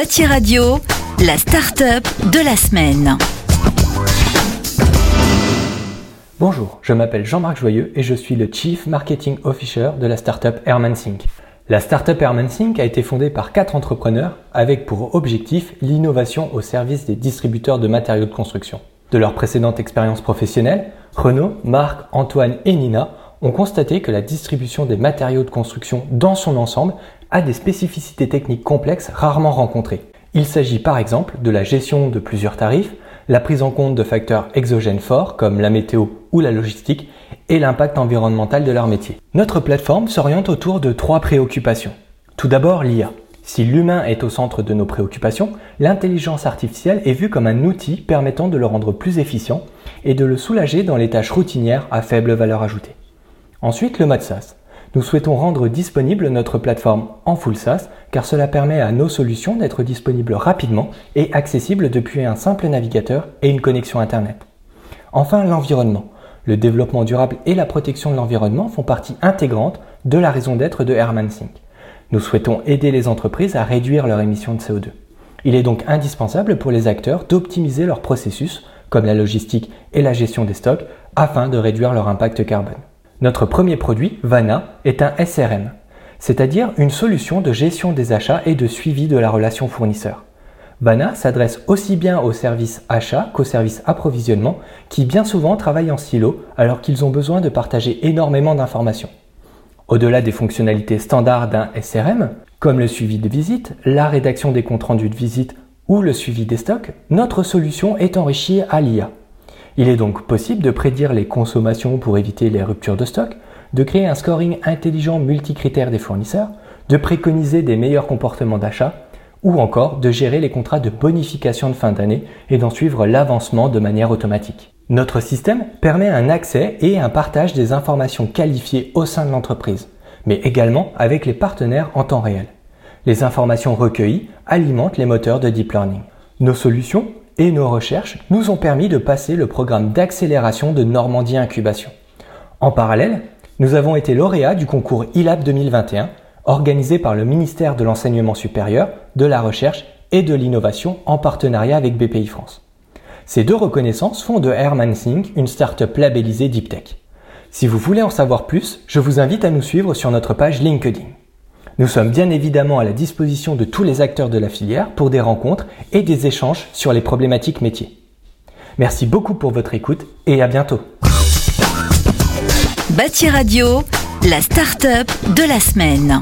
Bâti Radio, la start-up de la semaine. Bonjour, je m'appelle Jean-Marc Joyeux et je suis le Chief Marketing Officer de la startup. La startup a été fondée par quatre entrepreneurs avec pour objectif l'innovation au service des distributeurs de matériaux de construction. De leur précédente expérience professionnelle, Renaud, Marc, Antoine et Nina ont constaté que la distribution des matériaux de construction dans son ensemble a des spécificités techniques complexes rarement rencontrées. Il s'agit par exemple de la gestion de plusieurs tarifs, la prise en compte de facteurs exogènes forts comme la météo ou la logistique et l'impact environnemental de leur métier. Notre plateforme s'oriente autour de trois préoccupations. Tout d'abord l'IA. Si l'humain est au centre de nos préoccupations, l'intelligence artificielle est vue comme un outil permettant de le rendre plus efficient et de le soulager dans les tâches routinières à faible valeur ajoutée. Ensuite, le mode SaaS. Nous souhaitons rendre disponible notre plateforme en full SaaS car cela permet à nos solutions d'être disponibles rapidement et accessibles depuis un simple navigateur et une connexion Internet. Enfin, l'environnement. Le développement durable et la protection de l'environnement font partie intégrante de la raison d'être de Herman Sync. Nous souhaitons aider les entreprises à réduire leurs émissions de CO2. Il est donc indispensable pour les acteurs d'optimiser leurs processus, comme la logistique et la gestion des stocks, afin de réduire leur impact carbone. Notre premier produit, Vana, est un SRM, c'est-à-dire une solution de gestion des achats et de suivi de la relation fournisseur. Vana s'adresse aussi bien aux services achats qu'aux services approvisionnement qui bien souvent travaillent en silo alors qu'ils ont besoin de partager énormément d'informations. Au-delà des fonctionnalités standards d'un SRM, comme le suivi de visite, la rédaction des comptes rendus de visite ou le suivi des stocks, notre solution est enrichie à l'IA. Il est donc possible de prédire les consommations pour éviter les ruptures de stock, de créer un scoring intelligent multicritère des fournisseurs, de préconiser des meilleurs comportements d'achat, ou encore de gérer les contrats de bonification de fin d'année et d'en suivre l'avancement de manière automatique. Notre système permet un accès et un partage des informations qualifiées au sein de l'entreprise, mais également avec les partenaires en temps réel. Les informations recueillies alimentent les moteurs de deep learning. Nos solutions et nos recherches nous ont permis de passer le programme d'accélération de Normandie Incubation. En parallèle, nous avons été lauréats du concours ILAB 2021 organisé par le ministère de l'Enseignement supérieur, de la Recherche et de l'Innovation en partenariat avec BPI France. Ces deux reconnaissances font de Herman Sync une start-up labellisée Deep Tech. Si vous voulez en savoir plus, je vous invite à nous suivre sur notre page LinkedIn. Nous sommes bien évidemment à la disposition de tous les acteurs de la filière pour des rencontres et des échanges sur les problématiques métiers. Merci beaucoup pour votre écoute et à bientôt. Bâti Radio, la start-up de la semaine.